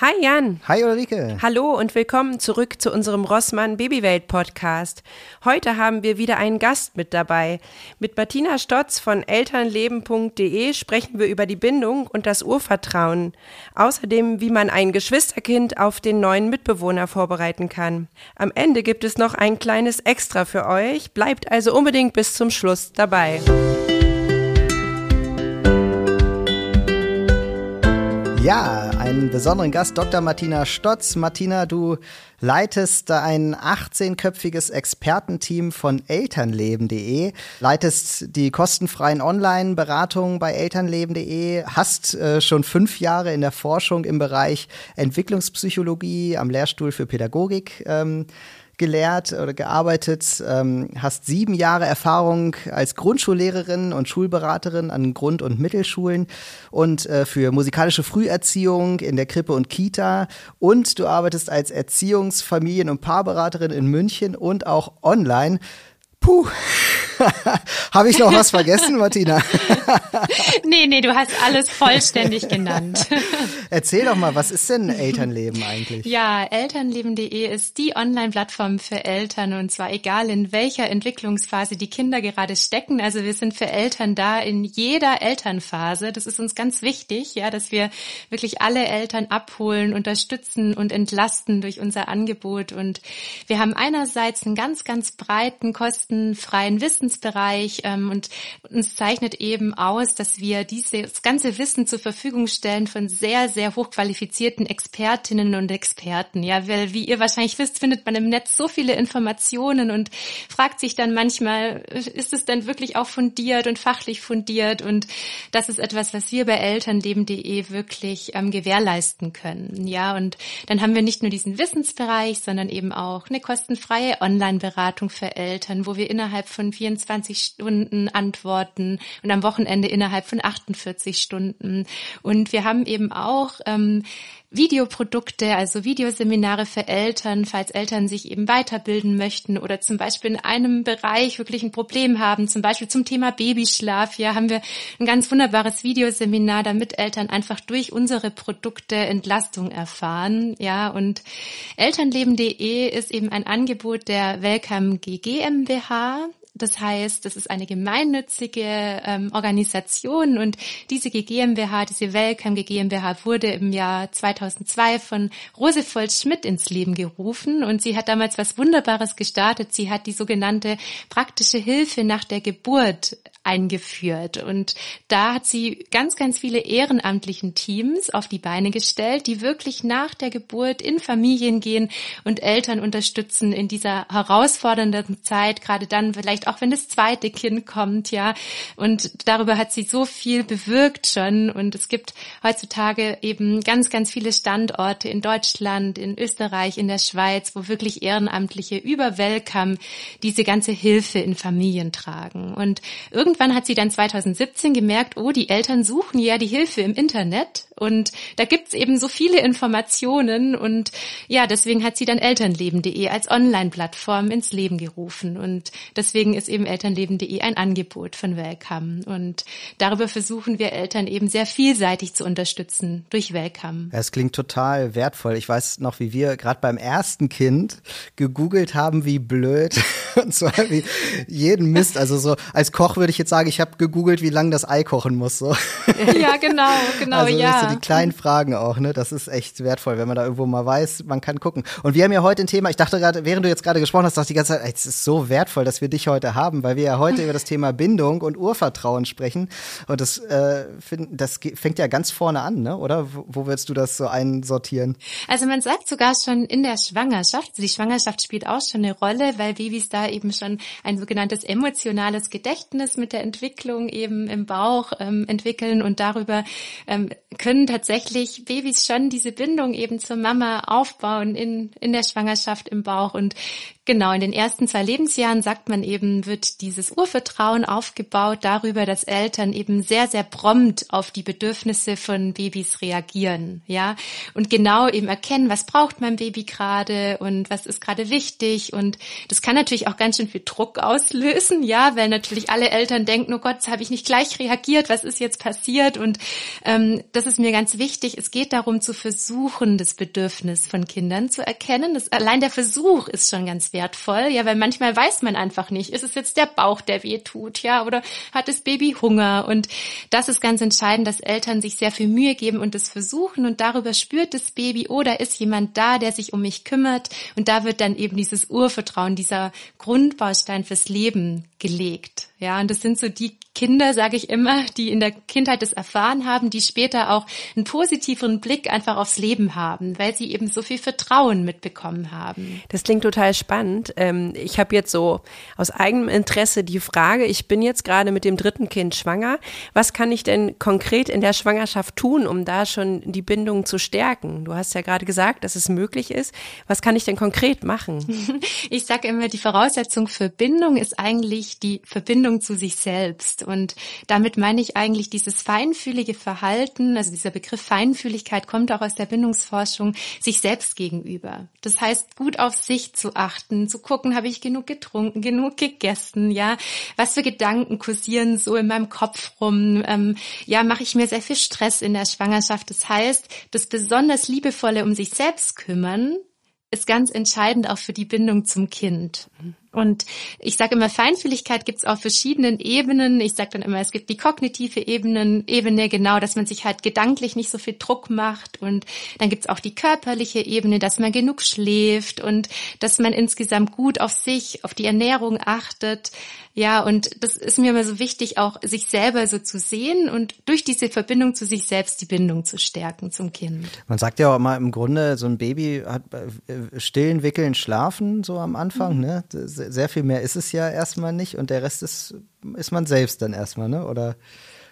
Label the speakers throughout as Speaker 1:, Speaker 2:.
Speaker 1: Hi Jan.
Speaker 2: Hi Ulrike.
Speaker 1: Hallo und willkommen zurück zu unserem Rossmann Babywelt Podcast. Heute haben wir wieder einen Gast mit dabei. Mit Martina Stotz von elternleben.de sprechen wir über die Bindung und das Urvertrauen. Außerdem, wie man ein Geschwisterkind auf den neuen Mitbewohner vorbereiten kann. Am Ende gibt es noch ein kleines Extra für euch. Bleibt also unbedingt bis zum Schluss dabei.
Speaker 2: Ja, einen besonderen Gast, Dr. Martina Stotz. Martina, du leitest ein 18-köpfiges Expertenteam von elternleben.de, leitest die kostenfreien Online-Beratungen bei elternleben.de, hast äh, schon fünf Jahre in der Forschung im Bereich Entwicklungspsychologie am Lehrstuhl für Pädagogik ähm, gelehrt oder gearbeitet, ähm, hast sieben Jahre Erfahrung als Grundschullehrerin und Schulberaterin an Grund- und Mittelschulen und äh, für musikalische Früherziehung in der Krippe und Kita und du arbeitest als Erziehungs-, Familien- und Paarberaterin in München und auch online. Puh. Habe ich noch was vergessen, Martina?
Speaker 3: nee, nee, du hast alles vollständig genannt.
Speaker 2: Erzähl doch mal, was ist denn Elternleben eigentlich?
Speaker 3: Ja, elternleben.de ist die Online-Plattform für Eltern und zwar egal in welcher Entwicklungsphase die Kinder gerade stecken. Also wir sind für Eltern da in jeder Elternphase. Das ist uns ganz wichtig, ja, dass wir wirklich alle Eltern abholen, unterstützen und entlasten durch unser Angebot. Und wir haben einerseits einen ganz, ganz breiten, kostenfreien Wissen Wissensbereich ähm, und uns zeichnet eben aus, dass wir dieses ganze Wissen zur Verfügung stellen von sehr, sehr hochqualifizierten Expertinnen und Experten. Ja, weil wie ihr wahrscheinlich wisst, findet man im Netz so viele Informationen und fragt sich dann manchmal, ist es denn wirklich auch fundiert und fachlich fundiert? Und das ist etwas, was wir bei elternleben.de wirklich ähm, gewährleisten können. Ja, und dann haben wir nicht nur diesen Wissensbereich, sondern eben auch eine kostenfreie Online-Beratung für Eltern, wo wir innerhalb von 24 24 Stunden antworten und am Wochenende innerhalb von 48 Stunden. Und wir haben eben auch ähm, Videoprodukte, also Videoseminare für Eltern, falls Eltern sich eben weiterbilden möchten oder zum Beispiel in einem Bereich wirklich ein Problem haben, zum Beispiel zum Thema Babyschlaf. Ja, haben wir ein ganz wunderbares Videoseminar, damit Eltern einfach durch unsere Produkte Entlastung erfahren. Ja, und Elternleben.de ist eben ein Angebot der Welcome GmbH. Das heißt, das ist eine gemeinnützige ähm, Organisation und diese GmbH, diese Welcome GmbH wurde im Jahr 2002 von Rosevold Schmidt ins Leben gerufen und sie hat damals was Wunderbares gestartet. Sie hat die sogenannte praktische Hilfe nach der Geburt eingeführt. Und da hat sie ganz, ganz viele ehrenamtlichen Teams auf die Beine gestellt, die wirklich nach der Geburt in Familien gehen und Eltern unterstützen in dieser herausfordernden Zeit, gerade dann vielleicht auch wenn das zweite Kind kommt, ja. Und darüber hat sie so viel bewirkt schon. Und es gibt heutzutage eben ganz, ganz viele Standorte in Deutschland, in Österreich, in der Schweiz, wo wirklich Ehrenamtliche über Welcome diese ganze Hilfe in Familien tragen. Und irgendwann irgendwann hat sie dann 2017 gemerkt, oh, die Eltern suchen ja die Hilfe im Internet und da gibt's eben so viele Informationen und ja, deswegen hat sie dann elternleben.de als Online-Plattform ins Leben gerufen und deswegen ist eben elternleben.de ein Angebot von Welcome und darüber versuchen wir Eltern eben sehr vielseitig zu unterstützen durch Welcome.
Speaker 2: Es klingt total wertvoll. Ich weiß noch, wie wir gerade beim ersten Kind gegoogelt haben, wie blöd und zwar wie jeden Mist. Also so als Koch würde ich jetzt sagen, ich habe gegoogelt, wie lange das Ei kochen muss. So.
Speaker 3: Ja, genau, genau,
Speaker 2: also,
Speaker 3: ja.
Speaker 2: Die kleinen Fragen auch, ne? Das ist echt wertvoll, wenn man da irgendwo mal weiß, man kann gucken. Und wir haben ja heute ein Thema, ich dachte gerade, während du jetzt gerade gesprochen hast, dachte ich die ganze Zeit, es ist so wertvoll, dass wir dich heute haben, weil wir ja heute über das Thema Bindung und Urvertrauen sprechen. Und das, äh, find, das fängt ja ganz vorne an, ne? Oder wo würdest du das so einsortieren?
Speaker 3: Also man sagt sogar schon in der Schwangerschaft, die Schwangerschaft spielt auch schon eine Rolle, weil Babys da eben schon ein sogenanntes emotionales Gedächtnis mit der Entwicklung eben im Bauch ähm, entwickeln und darüber ähm, können tatsächlich Babys schon diese Bindung eben zur Mama aufbauen in, in der Schwangerschaft im Bauch. Und Genau, in den ersten zwei Lebensjahren sagt man eben, wird dieses Urvertrauen aufgebaut darüber, dass Eltern eben sehr, sehr prompt auf die Bedürfnisse von Babys reagieren, ja. Und genau eben erkennen, was braucht mein Baby gerade und was ist gerade wichtig. Und das kann natürlich auch ganz schön viel Druck auslösen, ja, weil natürlich alle Eltern denken, oh Gott, habe ich nicht gleich reagiert, was ist jetzt passiert? Und ähm, das ist mir ganz wichtig. Es geht darum zu versuchen, das Bedürfnis von Kindern zu erkennen. Das, allein der Versuch ist schon ganz wertvoll, ja, weil manchmal weiß man einfach nicht, ist es jetzt der Bauch, der weh tut, ja, oder hat das Baby Hunger? Und das ist ganz entscheidend, dass Eltern sich sehr viel Mühe geben und das versuchen und darüber spürt das Baby, oder oh, ist jemand da, der sich um mich kümmert? Und da wird dann eben dieses Urvertrauen, dieser Grundbaustein fürs Leben gelegt. Ja, und das sind so die Kinder, sage ich immer, die in der Kindheit das erfahren haben, die später auch einen positiveren Blick einfach aufs Leben haben, weil sie eben so viel Vertrauen mitbekommen haben.
Speaker 1: Das klingt total spannend. Ähm, ich habe jetzt so aus eigenem Interesse die Frage, ich bin jetzt gerade mit dem dritten Kind schwanger. Was kann ich denn konkret in der Schwangerschaft tun, um da schon die Bindung zu stärken? Du hast ja gerade gesagt, dass es möglich ist. Was kann ich denn konkret machen?
Speaker 3: Ich sage immer, die Voraussetzung für Bindung ist eigentlich die Verbindung zu sich selbst. Und damit meine ich eigentlich dieses feinfühlige Verhalten, also dieser Begriff Feinfühligkeit kommt auch aus der Bindungsforschung, sich selbst gegenüber. Das heißt, gut auf sich zu achten, zu gucken, habe ich genug getrunken, genug gegessen, ja, was für Gedanken kursieren so in meinem Kopf rum, ähm, ja, mache ich mir sehr viel Stress in der Schwangerschaft. Das heißt, das besonders liebevolle um sich selbst kümmern, ist ganz entscheidend auch für die Bindung zum Kind. Und ich sage immer, Feinfühligkeit gibt es auf verschiedenen Ebenen. Ich sage dann immer, es gibt die kognitive Ebenen, Ebene, genau, dass man sich halt gedanklich nicht so viel Druck macht. Und dann gibt es auch die körperliche Ebene, dass man genug schläft und dass man insgesamt gut auf sich, auf die Ernährung achtet. Ja, und das ist mir immer so wichtig, auch sich selber so zu sehen und durch diese Verbindung zu sich selbst die Bindung zu stärken zum Kind.
Speaker 2: Man sagt ja auch immer im Grunde, so ein Baby hat äh, stillen, wickeln, schlafen so am Anfang, mhm. ne? Sehr viel mehr ist es ja erstmal nicht und der Rest ist, ist man selbst dann erstmal, ne? Oder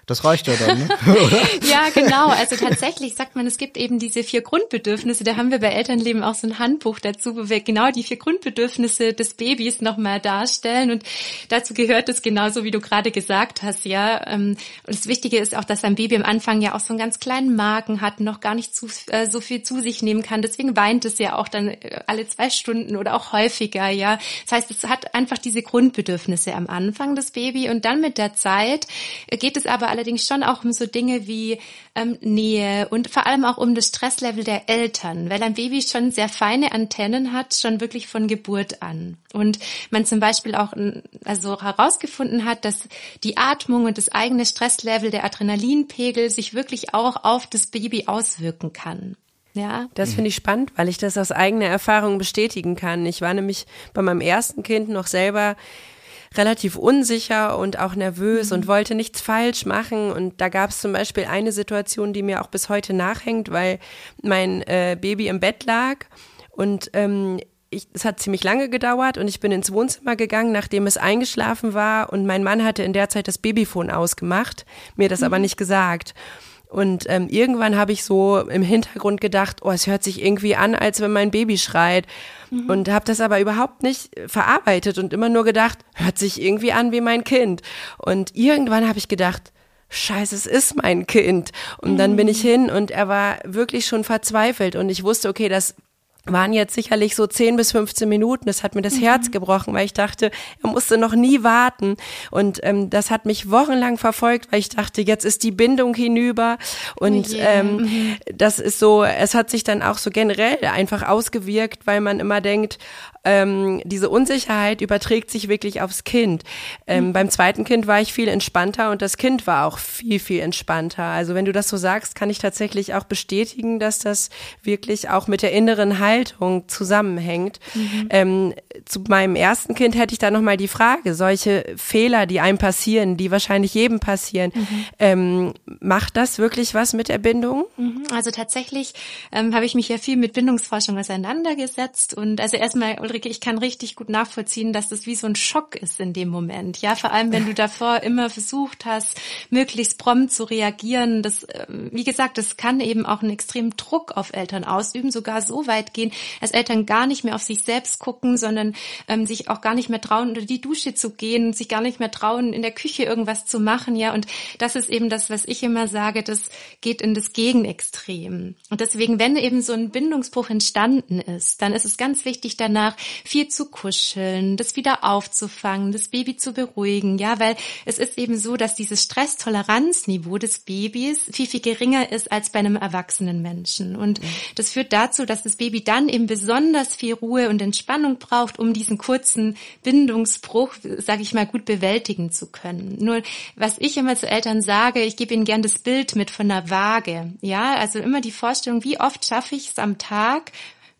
Speaker 2: das reicht ja dann, ne?
Speaker 3: ja, genau. Also tatsächlich sagt man, es gibt eben diese vier Grundbedürfnisse. Da haben wir bei Elternleben auch so ein Handbuch dazu, wo wir genau die vier Grundbedürfnisse des Babys nochmal darstellen. Und dazu gehört es genauso, wie du gerade gesagt hast, ja. Ähm, und das Wichtige ist auch, dass ein Baby am Anfang ja auch so einen ganz kleinen Magen hat, noch gar nicht zu, äh, so viel zu sich nehmen kann. Deswegen weint es ja auch dann äh, alle zwei Stunden oder auch häufiger, ja. Das heißt, es hat einfach diese Grundbedürfnisse am Anfang, das Baby. Und dann mit der Zeit geht es aber allerdings schon auch um so Dinge wie ähm, Nähe und vor allem auch um das Stresslevel der Eltern, weil ein Baby schon sehr feine Antennen hat, schon wirklich von Geburt an. Und man zum Beispiel auch also herausgefunden hat, dass die Atmung und das eigene Stresslevel, der Adrenalinpegel sich wirklich auch auf das Baby auswirken kann.
Speaker 1: Ja. Das finde ich spannend, weil ich das aus eigener Erfahrung bestätigen kann. Ich war nämlich bei meinem ersten Kind noch selber relativ unsicher und auch nervös mhm. und wollte nichts falsch machen. Und da gab es zum Beispiel eine Situation, die mir auch bis heute nachhängt, weil mein äh, Baby im Bett lag und ähm, ich, es hat ziemlich lange gedauert und ich bin ins Wohnzimmer gegangen, nachdem es eingeschlafen war und mein Mann hatte in der Zeit das Babyphone ausgemacht, mir das mhm. aber nicht gesagt. Und ähm, irgendwann habe ich so im Hintergrund gedacht, oh, es hört sich irgendwie an, als wenn mein Baby schreit. Mhm. Und habe das aber überhaupt nicht verarbeitet und immer nur gedacht, hört sich irgendwie an wie mein Kind. Und irgendwann habe ich gedacht, Scheiße, es ist mein Kind. Und dann bin ich mhm. hin und er war wirklich schon verzweifelt und ich wusste, okay, das waren jetzt sicherlich so 10 bis 15 Minuten. Das hat mir das mhm. Herz gebrochen, weil ich dachte, er musste noch nie warten. Und ähm, das hat mich wochenlang verfolgt, weil ich dachte, jetzt ist die Bindung hinüber. Und oh yeah. ähm, mhm. das ist so, es hat sich dann auch so generell einfach ausgewirkt, weil man immer denkt, ähm, diese Unsicherheit überträgt sich wirklich aufs Kind. Ähm, mhm. Beim zweiten Kind war ich viel entspannter und das Kind war auch viel, viel entspannter. Also wenn du das so sagst, kann ich tatsächlich auch bestätigen, dass das wirklich auch mit der inneren Haltung zusammenhängt. Mhm. Ähm, zu meinem ersten Kind hätte ich da nochmal die Frage, solche Fehler, die einem passieren, die wahrscheinlich jedem passieren, mhm. ähm, macht das wirklich was mit der Bindung?
Speaker 3: Mhm. Also tatsächlich ähm, habe ich mich ja viel mit Bindungsforschung auseinandergesetzt und also erstmal Ulrike, ich kann richtig gut nachvollziehen, dass das wie so ein Schock ist in dem Moment. Ja, vor allem, wenn du davor immer versucht hast, möglichst prompt zu reagieren. Das, ähm, wie gesagt, das kann eben auch einen extremen Druck auf Eltern ausüben, sogar so weit gehen, dass Eltern gar nicht mehr auf sich selbst gucken, sondern ähm, sich auch gar nicht mehr trauen, unter die Dusche zu gehen, sich gar nicht mehr trauen, in der Küche irgendwas zu machen, ja. Und das ist eben das, was ich immer sage, das geht in das Gegenextrem. Und deswegen, wenn eben so ein Bindungsbruch entstanden ist, dann ist es ganz wichtig, danach viel zu kuscheln, das wieder aufzufangen, das Baby zu beruhigen, ja, weil es ist eben so, dass dieses Stresstoleranzniveau des Babys viel, viel geringer ist als bei einem erwachsenen Menschen. Und das führt dazu, dass das Baby dann eben besonders viel Ruhe und Entspannung braucht, um diesen kurzen Bindungsbruch, sage ich mal, gut bewältigen zu können. Nur was ich immer zu Eltern sage, ich gebe ihnen gern das Bild mit von der Waage. Ja, also immer die Vorstellung, wie oft schaffe ich es am Tag,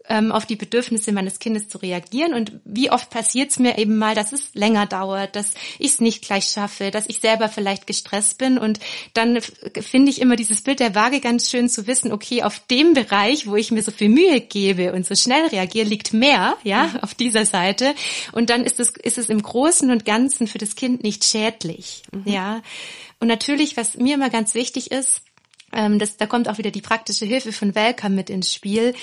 Speaker 3: ähm, auf die Bedürfnisse meines Kindes zu reagieren. Und wie oft passiert es mir eben mal, dass es länger dauert, dass ich es nicht gleich schaffe, dass ich selber vielleicht gestresst bin. Und dann finde ich immer dieses Bild der Waage ganz schön zu wissen, okay, auf dem Bereich, wo ich mir so viel Mühe gebe und so schnell reagiere, liegt mehr, ja, mhm. auf dieser Seite. Und dann ist es, ist es im Großen und Ganzen für das Kind nicht schädlich, mhm. ja. Und natürlich, was mir immer ganz wichtig ist, ähm, das, da kommt auch wieder die praktische Hilfe von Welcome mit ins Spiel.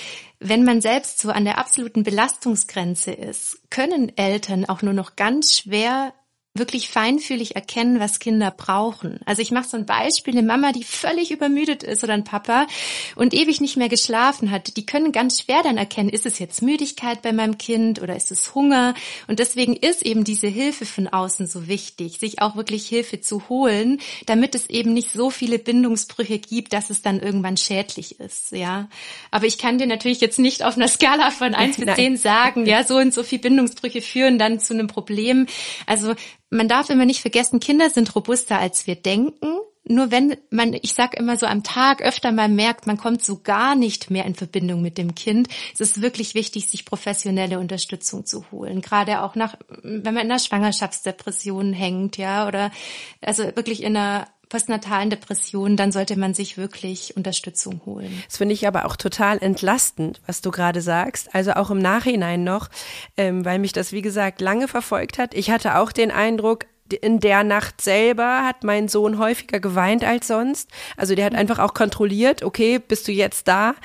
Speaker 3: Wenn man selbst so an der absoluten Belastungsgrenze ist, können Eltern auch nur noch ganz schwer wirklich feinfühlig erkennen, was Kinder brauchen. Also ich mache so ein Beispiel, eine Mama, die völlig übermüdet ist oder ein Papa und ewig nicht mehr geschlafen hat, die können ganz schwer dann erkennen, ist es jetzt Müdigkeit bei meinem Kind oder ist es Hunger? Und deswegen ist eben diese Hilfe von außen so wichtig, sich auch wirklich Hilfe zu holen, damit es eben nicht so viele Bindungsbrüche gibt, dass es dann irgendwann schädlich ist, ja. Aber ich kann dir natürlich jetzt nicht auf einer Skala von eins bis zehn sagen, ja, so und so viele Bindungsbrüche führen dann zu einem Problem. Also man darf immer nicht vergessen, Kinder sind robuster, als wir denken. Nur wenn man, ich sag immer so am Tag öfter mal merkt, man kommt so gar nicht mehr in Verbindung mit dem Kind, es ist wirklich wichtig, sich professionelle Unterstützung zu holen. Gerade auch nach, wenn man in einer Schwangerschaftsdepression hängt, ja, oder also wirklich in einer postnatalen Depressionen, dann sollte man sich wirklich Unterstützung holen.
Speaker 1: Das finde ich aber auch total entlastend, was du gerade sagst. Also auch im Nachhinein noch, ähm, weil mich das, wie gesagt, lange verfolgt hat. Ich hatte auch den Eindruck, in der Nacht selber hat mein Sohn häufiger geweint als sonst. Also der hat einfach auch kontrolliert, okay, bist du jetzt da?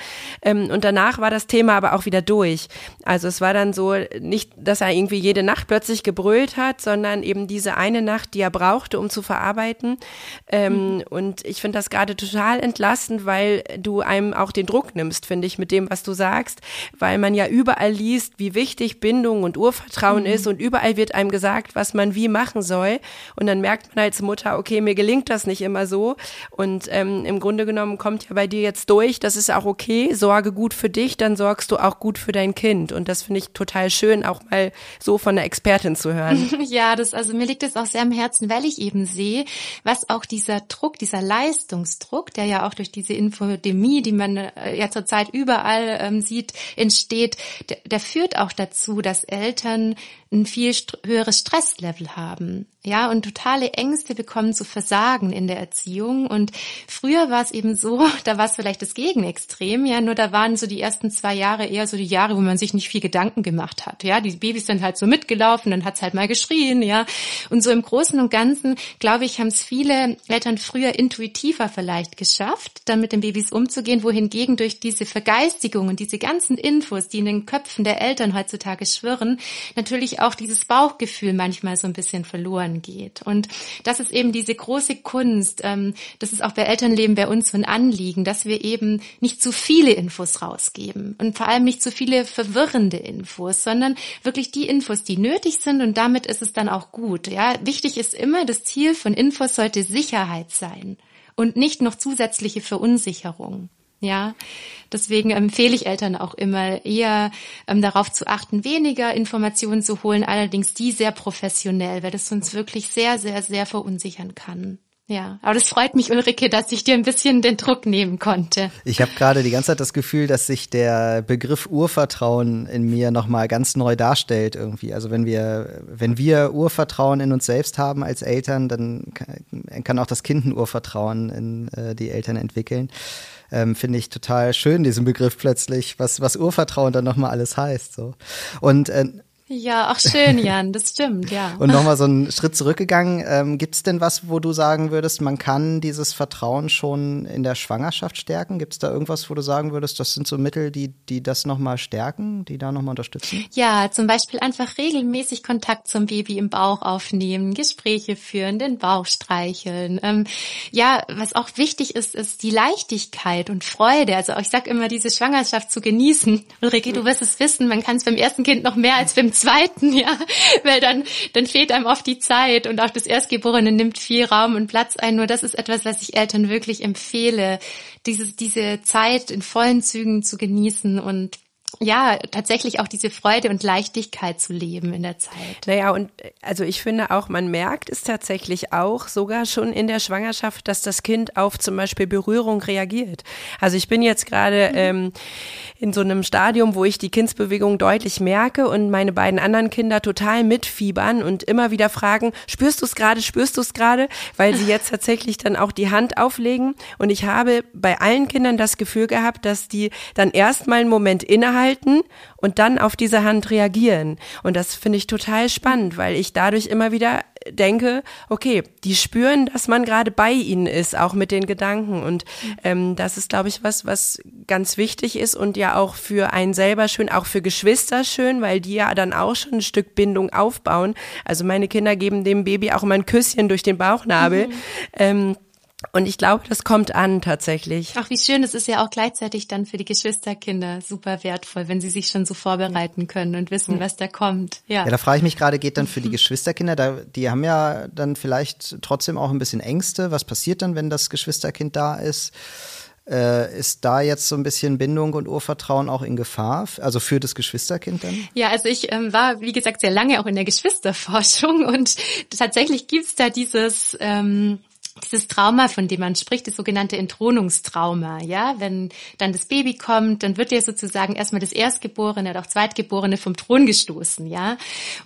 Speaker 1: Ähm, und danach war das Thema aber auch wieder durch. Also es war dann so nicht, dass er irgendwie jede Nacht plötzlich gebrüllt hat, sondern eben diese eine Nacht, die er brauchte, um zu verarbeiten. Ähm, mhm. Und ich finde das gerade total entlastend, weil du einem auch den Druck nimmst, finde ich, mit dem, was du sagst, weil man ja überall liest, wie wichtig Bindung und Urvertrauen mhm. ist und überall wird einem gesagt, was man wie machen soll. Und dann merkt man als Mutter, okay, mir gelingt das nicht immer so. Und ähm, im Grunde genommen kommt ja bei dir jetzt durch, das ist auch okay, sorge gut für dich, dann sorgst du auch gut für dein Kind. Und das finde ich total schön, auch mal so von der Expertin zu hören.
Speaker 3: Ja, das, also mir liegt es auch sehr am Herzen, weil ich eben sehe, was auch dieser Druck, dieser Leistungsdruck, der ja auch durch diese Infodemie, die man äh, ja zurzeit überall ähm, sieht, entsteht, der, der führt auch dazu, dass Eltern ein viel höheres Stresslevel haben ja, und totale Ängste bekommen zu versagen in der Erziehung. Und früher war es eben so, da war es vielleicht das Gegenextrem, ja, nur da waren so die ersten zwei Jahre eher so die Jahre, wo man sich nicht viel Gedanken gemacht hat, ja. Die Babys sind halt so mitgelaufen, dann hat's halt mal geschrien, ja. Und so im Großen und Ganzen, glaube ich, haben es viele Eltern früher intuitiver vielleicht geschafft, dann mit den Babys umzugehen, wohingegen durch diese Vergeistigung und diese ganzen Infos, die in den Köpfen der Eltern heutzutage schwirren, natürlich auch dieses Bauchgefühl manchmal so ein bisschen verloren geht. Und das ist eben diese große Kunst. Ähm, das ist auch bei Elternleben bei uns so ein Anliegen, dass wir eben nicht zu viele Infos rausgeben und vor allem nicht zu viele verwirrende Infos, sondern wirklich die Infos, die nötig sind und damit ist es dann auch gut. Ja, wichtig ist immer, das Ziel von Infos sollte Sicherheit sein und nicht noch zusätzliche Verunsicherung. Ja, deswegen empfehle ich Eltern auch immer eher ähm, darauf zu achten, weniger Informationen zu holen, allerdings die sehr professionell, weil das uns wirklich sehr, sehr, sehr verunsichern kann. Ja, aber das freut mich, Ulrike, dass ich dir ein bisschen den Druck nehmen konnte.
Speaker 2: Ich habe gerade die ganze Zeit das Gefühl, dass sich der Begriff Urvertrauen in mir nochmal ganz neu darstellt irgendwie. Also wenn wir, wenn wir Urvertrauen in uns selbst haben als Eltern, dann kann auch das Kind ein Urvertrauen in äh, die Eltern entwickeln ähm, finde ich total schön, diesen Begriff plötzlich, was, was Urvertrauen dann nochmal alles heißt. So. Und äh,
Speaker 3: Ja, auch schön, Jan, das stimmt, ja.
Speaker 2: Und nochmal so einen Schritt zurückgegangen. Ähm, Gibt es denn was, wo du sagen würdest, man kann dieses Vertrauen schon in der Schwangerschaft stärken? Gibt es da irgendwas, wo du sagen würdest, das sind so Mittel, die, die das nochmal stärken, die da nochmal unterstützen?
Speaker 3: Ja, zum Beispiel einfach regelmäßig Kontakt zum Baby im Bauch aufnehmen, Gespräche führen, den Bauch streicheln. Ähm, ja, was auch wichtig ist, ist die Leichtigkeit und Freude. Also ich sag immer, diese Schwangerschaft zu genießen. Ulrike, du wirst es wissen, man kann es beim ersten Kind noch mehr als beim zweiten, ja, weil dann, dann fehlt einem oft die Zeit und auch das Erstgeborene nimmt viel Raum und Platz ein. Nur das ist etwas, was ich Eltern wirklich empfehle, dieses, diese Zeit in vollen Zügen zu genießen und ja, tatsächlich auch diese Freude und Leichtigkeit zu leben in der Zeit.
Speaker 1: Naja, und also ich finde auch, man merkt es tatsächlich auch sogar schon in der Schwangerschaft, dass das Kind auf zum Beispiel Berührung reagiert. Also ich bin jetzt gerade mhm. ähm, in so einem Stadium, wo ich die Kindsbewegung deutlich merke und meine beiden anderen Kinder total mitfiebern und immer wieder fragen, spürst du es gerade, spürst du es gerade, weil sie jetzt tatsächlich dann auch die Hand auflegen. Und ich habe bei allen Kindern das Gefühl gehabt, dass die dann erstmal einen Moment innehalten halten und dann auf diese Hand reagieren. Und das finde ich total spannend, weil ich dadurch immer wieder denke, okay, die spüren, dass man gerade bei ihnen ist, auch mit den Gedanken. Und ähm, das ist, glaube ich, was, was ganz wichtig ist und ja auch für einen selber schön, auch für Geschwister schön, weil die ja dann auch schon ein Stück Bindung aufbauen. Also meine Kinder geben dem Baby auch immer ein Küsschen durch den Bauchnabel. Mhm. Ähm, und ich glaube, das kommt an tatsächlich.
Speaker 3: Ach, wie schön. Es ist ja auch gleichzeitig dann für die Geschwisterkinder super wertvoll, wenn sie sich schon so vorbereiten können und wissen, was da kommt.
Speaker 2: Ja, ja da frage ich mich gerade, geht dann für die Geschwisterkinder, da, die haben ja dann vielleicht trotzdem auch ein bisschen Ängste. Was passiert dann, wenn das Geschwisterkind da ist? Äh, ist da jetzt so ein bisschen Bindung und Urvertrauen auch in Gefahr, also für das Geschwisterkind dann?
Speaker 3: Ja, also ich ähm, war, wie gesagt, sehr lange auch in der Geschwisterforschung und tatsächlich gibt's da dieses ähm, dieses Trauma, von dem man spricht, das sogenannte Entthronungstrauma, ja, wenn dann das Baby kommt, dann wird ja sozusagen erstmal das Erstgeborene oder auch Zweitgeborene vom Thron gestoßen, ja.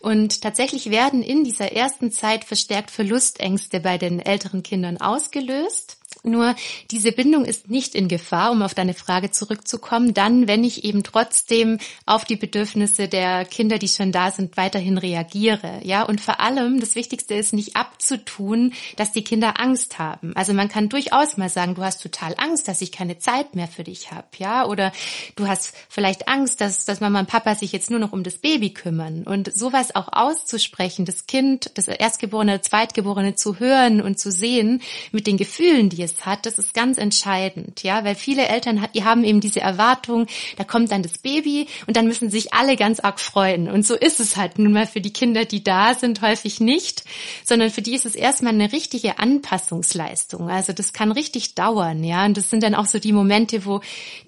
Speaker 3: Und tatsächlich werden in dieser ersten Zeit verstärkt Verlustängste bei den älteren Kindern ausgelöst. Nur diese Bindung ist nicht in Gefahr, um auf deine Frage zurückzukommen, dann, wenn ich eben trotzdem auf die Bedürfnisse der Kinder, die schon da sind, weiterhin reagiere. Ja, und vor allem, das Wichtigste ist nicht abzutun, dass die Kinder Angst haben. Also man kann durchaus mal sagen, du hast total Angst, dass ich keine Zeit mehr für dich habe. Ja, oder du hast vielleicht Angst, dass, dass Mama und Papa sich jetzt nur noch um das Baby kümmern. Und sowas auch auszusprechen, das Kind, das Erstgeborene, Zweitgeborene zu hören und zu sehen mit den Gefühlen, die es es hat, das ist ganz entscheidend, ja, weil viele Eltern die haben eben diese Erwartung, da kommt dann das Baby und dann müssen sich alle ganz arg freuen. Und so ist es halt nun mal für die Kinder, die da sind, häufig nicht, sondern für die ist es erstmal eine richtige Anpassungsleistung. Also das kann richtig dauern, ja. Und das sind dann auch so die Momente, wo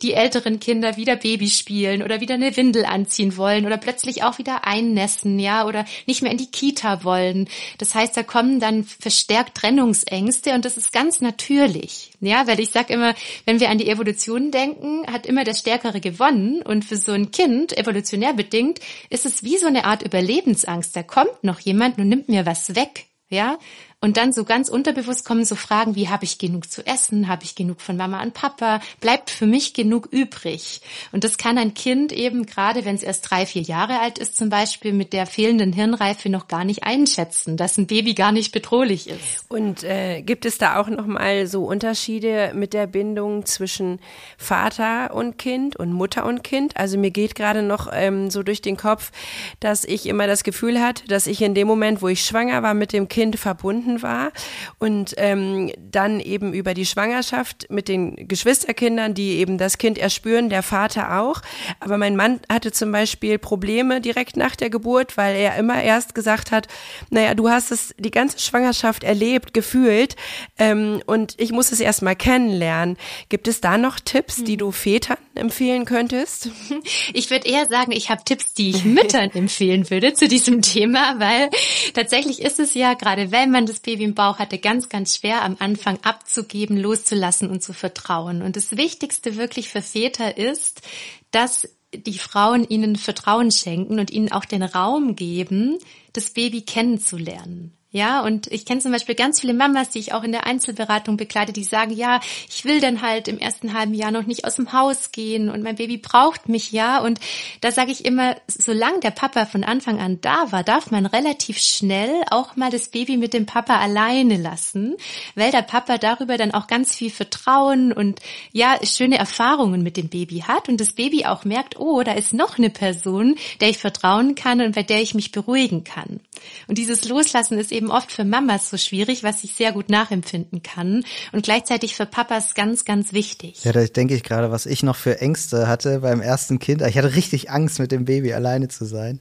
Speaker 3: die älteren Kinder wieder Baby spielen oder wieder eine Windel anziehen wollen oder plötzlich auch wieder einnässen, ja, oder nicht mehr in die Kita wollen. Das heißt, da kommen dann verstärkt Trennungsängste und das ist ganz natürlich natürlich. Ja, weil ich sag immer, wenn wir an die Evolution denken, hat immer der Stärkere gewonnen. Und für so ein Kind, evolutionär bedingt, ist es wie so eine Art Überlebensangst. Da kommt noch jemand und nimmt mir was weg. Ja, und dann so ganz unterbewusst kommen so Fragen wie, habe ich genug zu essen? Habe ich genug von Mama und Papa? Bleibt für mich genug übrig? Und das kann ein Kind eben, gerade wenn es erst drei, vier Jahre alt ist zum Beispiel, mit der fehlenden Hirnreife noch gar nicht einschätzen, dass ein Baby gar nicht bedrohlich ist.
Speaker 1: Und äh, gibt es da auch nochmal so Unterschiede mit der Bindung zwischen Vater und Kind und Mutter und Kind? Also mir geht gerade noch ähm, so durch den Kopf, dass ich immer das Gefühl hatte, dass ich in dem Moment, wo ich schwanger war, mit dem Kind verbunden verbunden war und ähm, dann eben über die Schwangerschaft mit den Geschwisterkindern, die eben das Kind erspüren, der Vater auch. Aber mein Mann hatte zum Beispiel Probleme direkt nach der Geburt, weil er immer erst gesagt hat, naja, du hast es die ganze Schwangerschaft erlebt, gefühlt ähm, und ich muss es erst mal kennenlernen. Gibt es da noch Tipps, die du Vätern empfehlen könntest?
Speaker 3: Ich würde eher sagen, ich habe Tipps, die ich Müttern empfehlen würde zu diesem Thema, weil tatsächlich ist es ja, gerade wenn man das Baby im Bauch hatte, ganz, ganz schwer am Anfang abzugeben, loszulassen und zu vertrauen. Und das Wichtigste wirklich für Väter ist, dass die Frauen ihnen Vertrauen schenken und ihnen auch den Raum geben, das Baby kennenzulernen. Ja, und ich kenne zum Beispiel ganz viele Mamas, die ich auch in der Einzelberatung begleite, die sagen, ja, ich will dann halt im ersten halben Jahr noch nicht aus dem Haus gehen und mein Baby braucht mich ja. Und da sage ich immer, solange der Papa von Anfang an da war, darf man relativ schnell auch mal das Baby mit dem Papa alleine lassen, weil der Papa darüber dann auch ganz viel Vertrauen und ja, schöne Erfahrungen mit dem Baby hat und das Baby auch merkt, oh, da ist noch eine Person, der ich vertrauen kann und bei der ich mich beruhigen kann. Und dieses Loslassen ist eben oft für Mamas so schwierig, was ich sehr gut nachempfinden kann und gleichzeitig für Papas ganz, ganz wichtig.
Speaker 2: Ja, da denke ich gerade, was ich noch für Ängste hatte beim ersten Kind. Ich hatte richtig Angst, mit dem Baby alleine zu sein.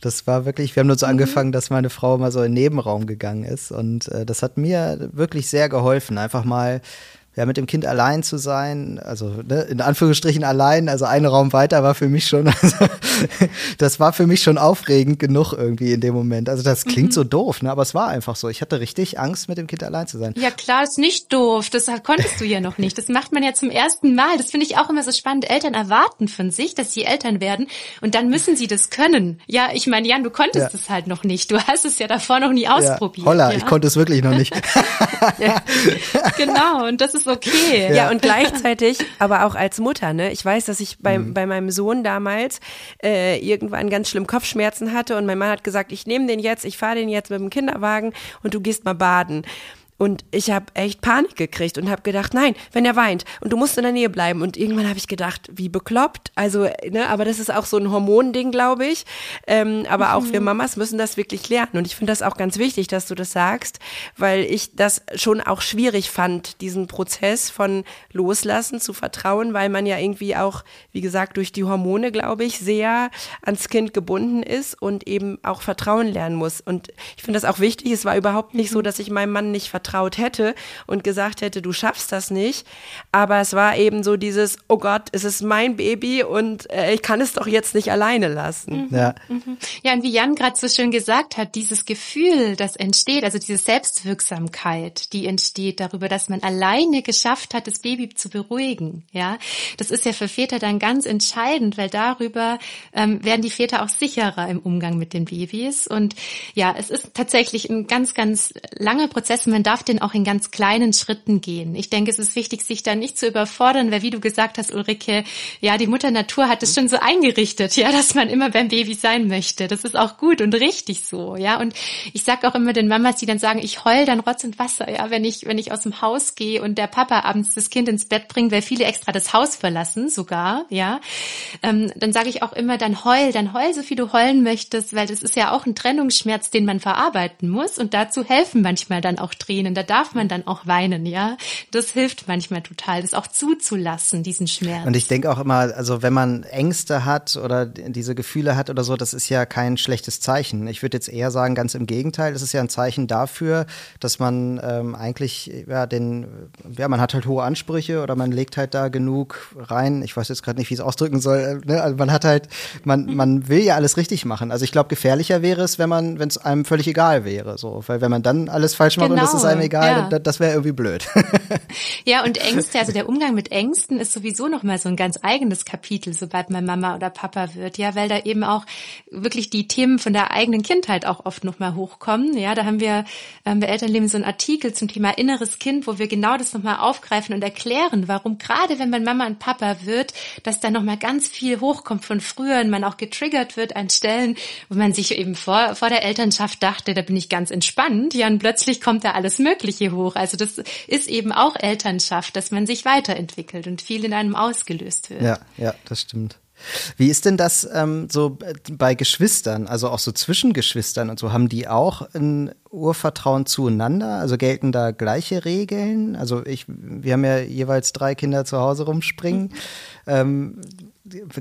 Speaker 2: Das war wirklich, wir haben nur so mhm. angefangen, dass meine Frau mal so in den Nebenraum gegangen ist und äh, das hat mir wirklich sehr geholfen, einfach mal ja, mit dem Kind allein zu sein, also ne, in Anführungsstrichen allein, also einen Raum weiter war für mich schon, also, das war für mich schon aufregend genug irgendwie in dem Moment. Also das klingt mhm. so doof, ne, aber es war einfach so. Ich hatte richtig Angst, mit dem Kind allein zu sein.
Speaker 3: Ja klar, ist nicht doof. Das konntest du ja noch nicht. Das macht man ja zum ersten Mal. Das finde ich auch immer so spannend. Eltern erwarten von sich, dass sie Eltern werden und dann müssen sie das können. Ja, ich meine, Jan, du konntest ja. es halt noch nicht. Du hast es ja davor noch nie ausprobiert.
Speaker 2: Ja, holla, ja. ich konnte es wirklich noch nicht.
Speaker 3: genau, und das ist ist okay.
Speaker 1: Ja. ja, und gleichzeitig, aber auch als Mutter, ne? Ich weiß, dass ich bei, mhm. bei meinem Sohn damals äh, irgendwann ganz schlimm Kopfschmerzen hatte und mein Mann hat gesagt, ich nehme den jetzt, ich fahre den jetzt mit dem Kinderwagen und du gehst mal baden. Und ich habe echt Panik gekriegt und habe gedacht, nein, wenn er weint und du musst in der Nähe bleiben. Und irgendwann habe ich gedacht, wie bekloppt. Also, ne, aber das ist auch so ein Hormonding, glaube ich. Ähm, aber mhm. auch wir mhm. Mamas müssen das wirklich lernen. Und ich finde das auch ganz wichtig, dass du das sagst, weil ich das schon auch schwierig fand, diesen Prozess von Loslassen zu vertrauen, weil man ja irgendwie auch, wie gesagt, durch die Hormone, glaube ich, sehr ans Kind gebunden ist und eben auch Vertrauen lernen muss. Und ich finde das auch wichtig. Es war überhaupt nicht so, mhm. dass ich meinem Mann nicht vertraue vertraut hätte und gesagt hätte, du schaffst das nicht. Aber es war eben so dieses, oh Gott, es ist mein Baby und äh, ich kann es doch jetzt nicht alleine lassen.
Speaker 3: Mhm. Ja. Mhm. ja, und wie Jan gerade so schön gesagt hat, dieses Gefühl, das entsteht, also diese Selbstwirksamkeit, die entsteht darüber, dass man alleine geschafft hat, das Baby zu beruhigen. Ja, das ist ja für Väter dann ganz entscheidend, weil darüber ähm, werden die Väter auch sicherer im Umgang mit den Babys. Und ja, es ist tatsächlich ein ganz, ganz langer Prozess. Man darf den auch in ganz kleinen Schritten gehen. Ich denke, es ist wichtig, sich da nicht zu überfordern, weil wie du gesagt hast, Ulrike, ja, die Mutter Natur hat es schon so eingerichtet, ja, dass man immer beim Baby sein möchte. Das ist auch gut und richtig so, ja. Und ich sag auch immer den Mamas, die dann sagen, ich heul dann Rotz und Wasser, ja, wenn ich, wenn ich aus dem Haus gehe und der Papa abends das Kind ins Bett bringt, weil viele extra das Haus verlassen, sogar, ja, ähm, dann sage ich auch immer, dann heul, dann heul, so viel du heulen möchtest, weil das ist ja auch ein Trennungsschmerz, den man verarbeiten muss und dazu helfen manchmal dann auch Tränen da darf man dann auch weinen, ja. Das hilft manchmal total, das auch zuzulassen, diesen Schmerz.
Speaker 2: Und ich denke auch immer, also wenn man Ängste hat oder diese Gefühle hat oder so, das ist ja kein schlechtes Zeichen. Ich würde jetzt eher sagen, ganz im Gegenteil, das ist ja ein Zeichen dafür, dass man ähm, eigentlich, ja, den, ja, man hat halt hohe Ansprüche oder man legt halt da genug rein. Ich weiß jetzt gerade nicht, wie ich es ausdrücken soll. Ne? Also man hat halt, man, man will ja alles richtig machen. Also ich glaube, gefährlicher wäre es, wenn man, wenn es einem völlig egal wäre. So, weil wenn man dann alles falsch macht genau. und das ist einem egal, ja. das, wäre irgendwie blöd.
Speaker 3: ja, und Ängste, also der Umgang mit Ängsten ist sowieso nochmal so ein ganz eigenes Kapitel, sobald man Mama oder Papa wird, ja, weil da eben auch wirklich die Themen von der eigenen Kindheit auch oft nochmal hochkommen. Ja, da haben wir ähm, bei Elternleben so einen Artikel zum Thema inneres Kind, wo wir genau das nochmal aufgreifen und erklären, warum gerade wenn man Mama und Papa wird, dass da nochmal ganz viel hochkommt von früher und man auch getriggert wird an Stellen, wo man sich eben vor, vor der Elternschaft dachte, da bin ich ganz entspannt, ja, und plötzlich kommt da alles mögliche Mögliche hoch. Also das ist eben auch Elternschaft, dass man sich weiterentwickelt und viel in einem ausgelöst wird.
Speaker 2: Ja, ja, das stimmt. Wie ist denn das ähm, so bei Geschwistern, also auch so zwischen Geschwistern und so, haben die auch ein Urvertrauen zueinander? Also gelten da gleiche Regeln? Also ich, wir haben ja jeweils drei Kinder zu Hause rumspringen. Ähm,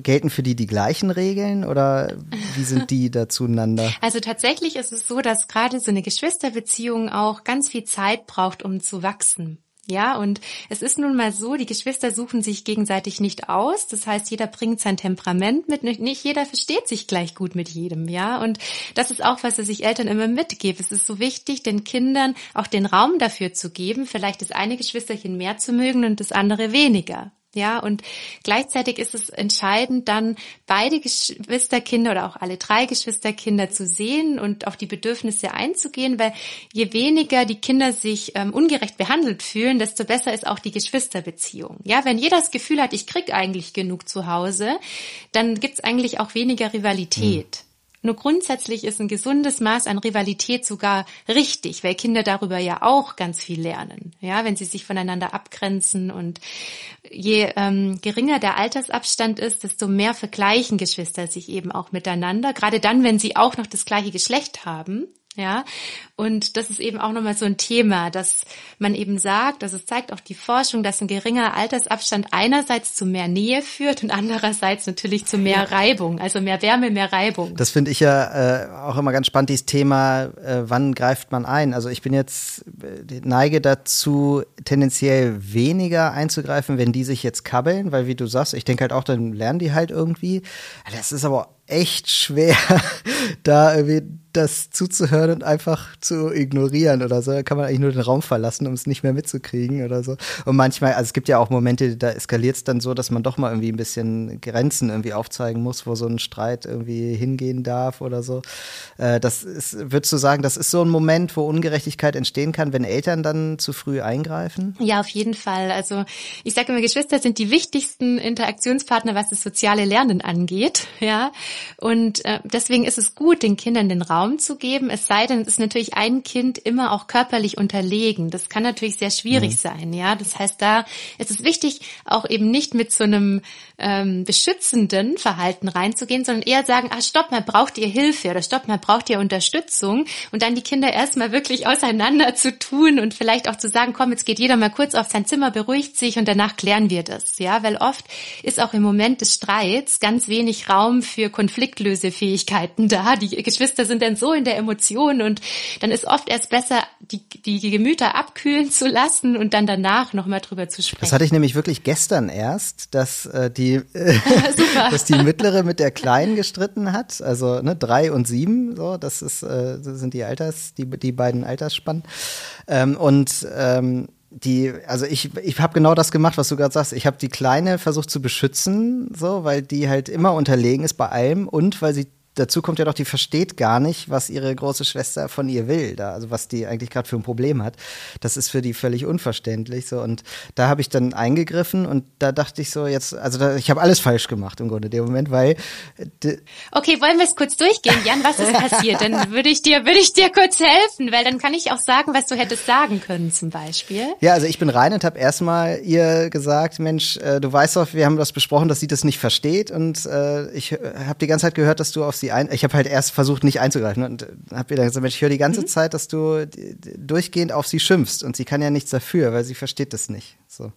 Speaker 2: gelten für die die gleichen Regeln oder wie sind die da zueinander?
Speaker 3: Also tatsächlich ist es so, dass gerade so eine Geschwisterbeziehung auch ganz viel Zeit braucht, um zu wachsen. Ja, und es ist nun mal so, die Geschwister suchen sich gegenseitig nicht aus. Das heißt, jeder bringt sein Temperament mit. Nicht jeder versteht sich gleich gut mit jedem, ja. Und das ist auch, was sich Eltern immer mitgeben. Es ist so wichtig, den Kindern auch den Raum dafür zu geben, vielleicht das eine Geschwisterchen mehr zu mögen und das andere weniger. Ja, und gleichzeitig ist es entscheidend, dann beide Geschwisterkinder oder auch alle drei Geschwisterkinder zu sehen und auf die Bedürfnisse einzugehen, weil je weniger die Kinder sich ähm, ungerecht behandelt fühlen, desto besser ist auch die Geschwisterbeziehung. Ja, wenn jeder das Gefühl hat, ich krieg eigentlich genug zu Hause, dann gibt's eigentlich auch weniger Rivalität. Mhm. Nur grundsätzlich ist ein gesundes Maß an Rivalität sogar richtig, weil Kinder darüber ja auch ganz viel lernen. Ja, wenn sie sich voneinander abgrenzen und je ähm, geringer der Altersabstand ist, desto mehr vergleichen Geschwister sich eben auch miteinander. Gerade dann, wenn sie auch noch das gleiche Geschlecht haben. Ja, und das ist eben auch nochmal so ein Thema, dass man eben sagt, dass es zeigt auch die Forschung, dass ein geringer Altersabstand einerseits zu mehr Nähe führt und andererseits natürlich zu mehr Reibung, also mehr Wärme, mehr Reibung.
Speaker 2: Das finde ich ja äh, auch immer ganz spannend, dieses Thema, äh, wann greift man ein? Also ich bin jetzt, äh, neige dazu, tendenziell weniger einzugreifen, wenn die sich jetzt kabbeln, weil wie du sagst, ich denke halt auch, dann lernen die halt irgendwie. Das ist aber echt schwer, da irgendwie das zuzuhören und einfach zu ignorieren oder so. Da kann man eigentlich nur den Raum verlassen, um es nicht mehr mitzukriegen oder so. Und manchmal, also es gibt ja auch Momente, da eskaliert es dann so, dass man doch mal irgendwie ein bisschen Grenzen irgendwie aufzeigen muss, wo so ein Streit irgendwie hingehen darf oder so. Äh, das ist, würdest du sagen, das ist so ein Moment, wo Ungerechtigkeit entstehen kann, wenn Eltern dann zu früh eingreifen?
Speaker 3: Ja, auf jeden Fall. Also ich sage immer, Geschwister sind die wichtigsten Interaktionspartner, was das soziale Lernen angeht. Ja. Und äh, deswegen ist es gut, den Kindern den Raum zu geben. Es sei denn, es ist natürlich ein Kind immer auch körperlich unterlegen. Das kann natürlich sehr schwierig mhm. sein. Ja, das heißt, da ist es wichtig, auch eben nicht mit so einem ähm, beschützenden Verhalten reinzugehen, sondern eher sagen, ah, stopp mal, braucht ihr Hilfe oder stopp mal, braucht ihr Unterstützung und dann die Kinder erstmal wirklich auseinander zu tun und vielleicht auch zu sagen, komm, jetzt geht jeder mal kurz auf sein Zimmer, beruhigt sich und danach klären wir das. Ja, weil oft ist auch im Moment des Streits ganz wenig Raum für Konfliktlösefähigkeiten da. Die Geschwister sind dann so in der Emotion und dann ist oft erst besser, die, die Gemüter abkühlen zu lassen und dann danach nochmal drüber zu sprechen.
Speaker 2: Das hatte ich nämlich wirklich gestern erst, dass äh, die, äh, dass die mittlere mit der kleinen gestritten hat. Also ne, drei und sieben, so, das ist, äh, das sind die Alters, die, die beiden Altersspannen. Ähm, und ähm, die, also ich, ich habe genau das gemacht, was du gerade sagst. Ich habe die Kleine versucht zu beschützen, so, weil die halt immer unterlegen ist bei allem und weil sie dazu kommt ja doch, die versteht gar nicht, was ihre große Schwester von ihr will, da, also was die eigentlich gerade für ein Problem hat. Das ist für die völlig unverständlich so und da habe ich dann eingegriffen und da dachte ich so jetzt, also da, ich habe alles falsch gemacht im Grunde in dem Moment, weil
Speaker 3: Okay, wollen wir es kurz durchgehen, Jan, was ist passiert? Dann würde ich dir würde ich dir kurz helfen, weil dann kann ich auch sagen, was du hättest sagen können zum Beispiel.
Speaker 2: Ja, also ich bin rein und habe erstmal ihr gesagt, Mensch, äh, du weißt doch, wir haben das besprochen, dass sie das nicht versteht und äh, ich habe die ganze Zeit gehört, dass du auf sie ein. Ich habe halt erst versucht, nicht einzugreifen ne, und habe ihr dann gesagt, Mensch, ich höre die ganze mhm. Zeit, dass du durchgehend auf sie schimpfst und sie kann ja nichts dafür, weil sie versteht das nicht. So.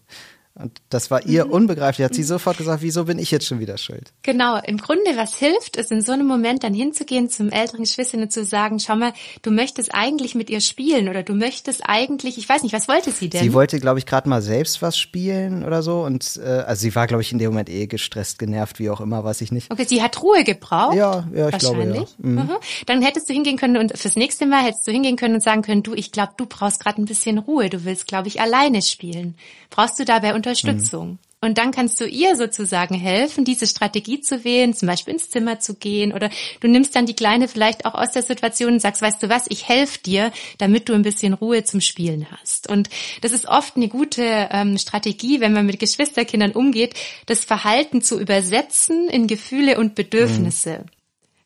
Speaker 2: Und das war ihr mhm. unbegreiflich. Hat sie mhm. sofort gesagt, wieso bin ich jetzt schon wieder schuld?
Speaker 3: Genau. Im Grunde, was hilft, ist in so einem Moment dann hinzugehen zum älteren Geschwister und zu sagen, schau mal, du möchtest eigentlich mit ihr spielen oder du möchtest eigentlich, ich weiß nicht, was wollte sie denn?
Speaker 2: Sie wollte, glaube ich, gerade mal selbst was spielen oder so. Und äh, also sie war, glaube ich, in dem Moment eh gestresst, genervt, wie auch immer, weiß ich nicht.
Speaker 3: Okay, sie hat Ruhe gebraucht.
Speaker 2: Ja, ja, ich glaube ja.
Speaker 3: Mhm. Mhm. Dann hättest du hingehen können und fürs nächste Mal hättest du hingehen können und sagen können, du, ich glaube, du brauchst gerade ein bisschen Ruhe. Du willst, glaube ich, alleine spielen. Brauchst du dabei Unterstützung? Mhm. Und dann kannst du ihr sozusagen helfen, diese Strategie zu wählen, zum Beispiel ins Zimmer zu gehen oder du nimmst dann die Kleine vielleicht auch aus der Situation und sagst, weißt du was, ich helfe dir, damit du ein bisschen Ruhe zum Spielen hast. Und das ist oft eine gute ähm, Strategie, wenn man mit Geschwisterkindern umgeht, das Verhalten zu übersetzen in Gefühle und Bedürfnisse. Mhm.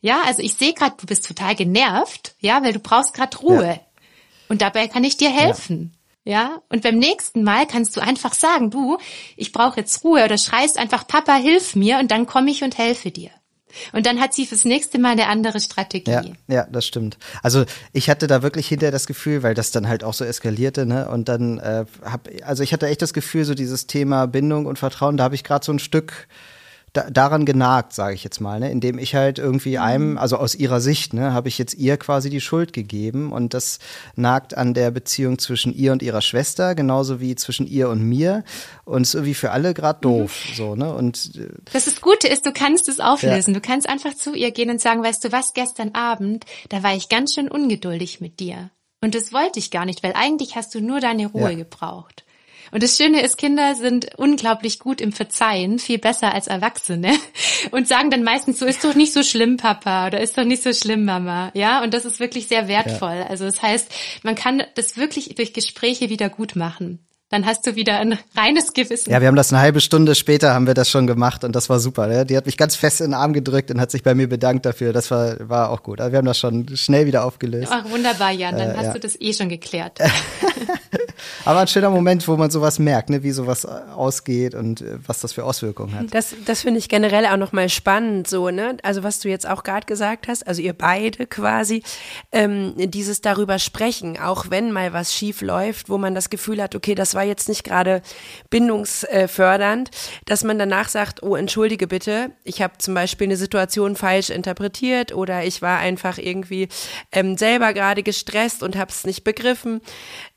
Speaker 3: Ja, also ich sehe gerade, du bist total genervt, ja, weil du brauchst gerade Ruhe. Ja. Und dabei kann ich dir helfen. Ja. Ja, und beim nächsten Mal kannst du einfach sagen, du, ich brauche jetzt Ruhe oder schreist einfach, Papa, hilf mir und dann komme ich und helfe dir. Und dann hat sie fürs nächste Mal eine andere Strategie.
Speaker 2: Ja, ja, das stimmt. Also ich hatte da wirklich hinterher das Gefühl, weil das dann halt auch so eskalierte, ne? Und dann äh, hab, also ich hatte echt das Gefühl, so dieses Thema Bindung und Vertrauen, da habe ich gerade so ein Stück da, daran genagt, sage ich jetzt mal, ne? indem ich halt irgendwie mhm. einem, also aus ihrer Sicht, ne, habe ich jetzt ihr quasi die Schuld gegeben und das nagt an der Beziehung zwischen ihr und ihrer Schwester, genauso wie zwischen ihr und mir und ist irgendwie für alle gerade mhm. doof, mhm. so ne und
Speaker 3: äh, das ist Gute ist, du kannst es auflösen, ja. du kannst einfach zu ihr gehen und sagen, weißt du was, gestern Abend, da war ich ganz schön ungeduldig mit dir und das wollte ich gar nicht, weil eigentlich hast du nur deine Ruhe ja. gebraucht. Und das Schöne ist, Kinder sind unglaublich gut im Verzeihen, viel besser als Erwachsene und sagen dann meistens so, ist doch nicht so schlimm, Papa, oder ist doch nicht so schlimm, Mama. Ja, und das ist wirklich sehr wertvoll. Ja. Also das heißt, man kann das wirklich durch Gespräche wieder gut machen dann hast du wieder ein reines Gewissen.
Speaker 2: Ja, wir haben das eine halbe Stunde später haben wir das schon gemacht und das war super. Die hat mich ganz fest in den Arm gedrückt und hat sich bei mir bedankt dafür. Das war, war auch gut. Also wir haben das schon schnell wieder aufgelöst.
Speaker 3: Ach, wunderbar, Jan. Dann äh, hast ja. du das eh schon geklärt.
Speaker 2: Aber ein schöner Moment, wo man sowas merkt, ne, wie sowas ausgeht und äh, was das für Auswirkungen hat.
Speaker 1: Das, das finde ich generell auch nochmal spannend, so, ne? Also was du jetzt auch gerade gesagt hast, also ihr beide quasi, ähm, dieses darüber sprechen, auch wenn mal was schief läuft, wo man das Gefühl hat, okay, das war jetzt nicht gerade bindungsfördernd, dass man danach sagt, oh, entschuldige bitte, ich habe zum Beispiel eine Situation falsch interpretiert oder ich war einfach irgendwie ähm, selber gerade gestresst und habe es nicht begriffen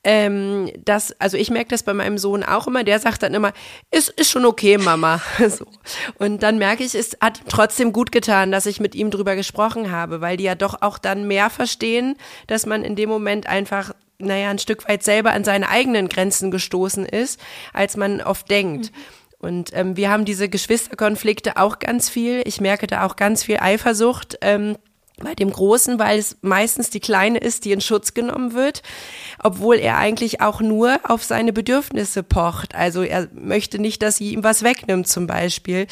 Speaker 1: ähm, das, also ich merke das bei meinem Sohn auch immer, der sagt dann immer, ist, ist schon okay, Mama. so. Und dann merke ich, es hat trotzdem gut getan, dass ich mit ihm drüber gesprochen habe, weil die ja doch auch dann mehr verstehen, dass man in dem Moment einfach naja, ein Stück weit selber an seine eigenen Grenzen gestoßen ist, als man oft denkt. Mhm. Und ähm, wir haben diese Geschwisterkonflikte auch ganz viel. Ich merke da auch ganz viel Eifersucht. Ähm, bei dem Großen, weil es meistens die Kleine ist, die in Schutz genommen wird, obwohl er eigentlich auch nur auf seine Bedürfnisse pocht. Also er möchte nicht, dass sie ihm was wegnimmt zum Beispiel.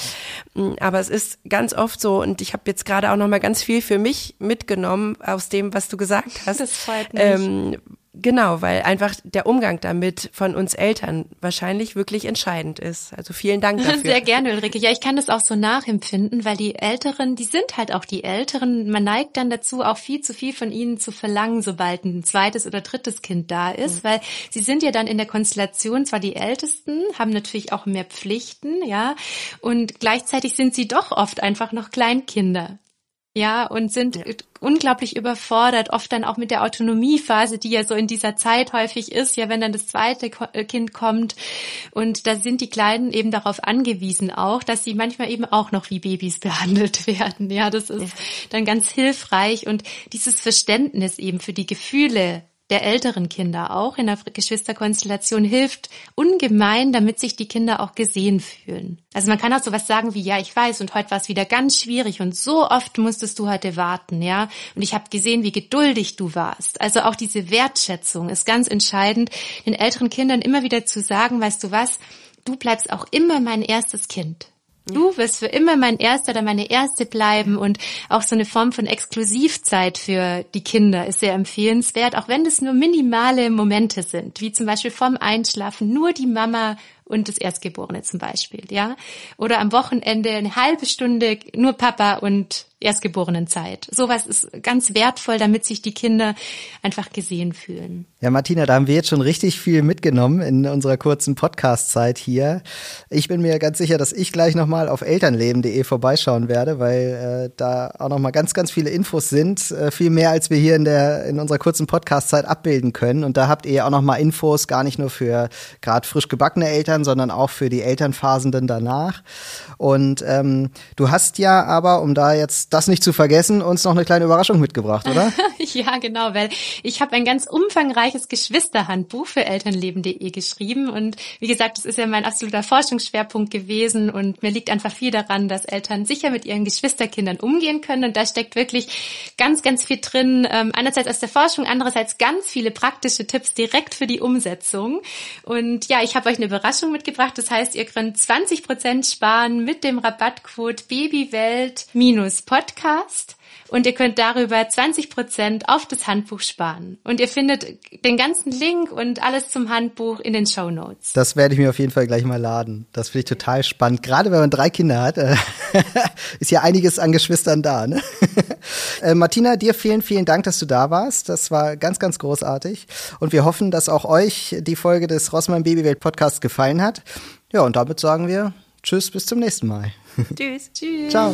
Speaker 1: Mm, aber es ist ganz oft so und ich habe jetzt gerade auch noch mal ganz viel für mich mitgenommen aus dem, was du gesagt hast.
Speaker 3: Das freut mich.
Speaker 1: Ähm, Genau, weil einfach der Umgang damit von uns Eltern wahrscheinlich wirklich entscheidend ist. Also vielen Dank dafür.
Speaker 3: Sehr gerne, Ulrike. Ja, ich kann das auch so nachempfinden, weil die Älteren, die sind halt auch die Älteren. Man neigt dann dazu, auch viel zu viel von ihnen zu verlangen, sobald ein zweites oder drittes Kind da ist, mhm. weil sie sind ja dann in der Konstellation zwar die Ältesten, haben natürlich auch mehr Pflichten, ja, und gleichzeitig sind sie doch oft einfach noch Kleinkinder. Ja, und sind ja. unglaublich überfordert, oft dann auch mit der Autonomiephase, die ja so in dieser Zeit häufig ist, ja, wenn dann das zweite äh, Kind kommt. Und da sind die Kleinen eben darauf angewiesen auch, dass sie manchmal eben auch noch wie Babys behandelt werden. Ja, das ist ja. dann ganz hilfreich und dieses Verständnis eben für die Gefühle der älteren Kinder auch in der Geschwisterkonstellation hilft ungemein, damit sich die Kinder auch gesehen fühlen. Also man kann auch sowas sagen wie, ja, ich weiß und heute war es wieder ganz schwierig und so oft musstest du heute warten, ja. Und ich habe gesehen, wie geduldig du warst. Also auch diese Wertschätzung ist ganz entscheidend, den älteren Kindern immer wieder zu sagen, weißt du was, du bleibst auch immer mein erstes Kind. Du wirst für immer mein Erster oder meine Erste bleiben und auch so eine Form von Exklusivzeit für die Kinder ist sehr empfehlenswert, auch wenn das nur minimale Momente sind, wie zum Beispiel vorm Einschlafen nur die Mama und das Erstgeborene zum Beispiel, ja. Oder am Wochenende eine halbe Stunde nur Papa und Erstgeborenen-Zeit. Sowas ist ganz wertvoll, damit sich die Kinder einfach gesehen fühlen.
Speaker 2: Ja, Martina, da haben wir jetzt schon richtig viel mitgenommen in unserer kurzen Podcast-Zeit hier. Ich bin mir ganz sicher, dass ich gleich nochmal auf elternleben.de vorbeischauen werde, weil äh, da auch nochmal ganz, ganz viele Infos sind. Äh, viel mehr, als wir hier in der, in unserer kurzen Podcast-Zeit abbilden können. Und da habt ihr auch nochmal Infos, gar nicht nur für gerade frisch gebackene Eltern, sondern auch für die Elternphasenden danach. Und ähm, du hast ja aber, um da jetzt das nicht zu vergessen, uns noch eine kleine Überraschung mitgebracht, oder?
Speaker 3: ja, genau, weil ich habe ein ganz umfangreiches Geschwisterhandbuch für Elternleben.de geschrieben und wie gesagt, das ist ja mein absoluter Forschungsschwerpunkt gewesen und mir liegt einfach viel daran, dass Eltern sicher mit ihren Geschwisterkindern umgehen können und da steckt wirklich ganz, ganz viel drin. Ähm, einerseits aus der Forschung, andererseits ganz viele praktische Tipps direkt für die Umsetzung. Und ja, ich habe euch eine Überraschung mitgebracht. Das heißt, ihr könnt 20 Prozent sparen mit dem Rabattcode Babywelt-Podcast und ihr könnt darüber 20 Prozent auf das Handbuch sparen. Und ihr findet den ganzen Link und alles zum Handbuch in den Show Notes.
Speaker 2: Das werde ich mir auf jeden Fall gleich mal laden. Das finde ich total spannend. Gerade wenn man drei Kinder hat, äh, ist ja einiges an Geschwistern da. Ne? äh, Martina, dir vielen, vielen Dank, dass du da warst. Das war ganz, ganz großartig. Und wir hoffen, dass auch euch die Folge des Rossmann Babywelt Podcasts gefallen hat. Ja, und damit sagen wir Tschüss, bis zum nächsten Mal.
Speaker 3: Tschüss. Tschüss.
Speaker 2: Ciao.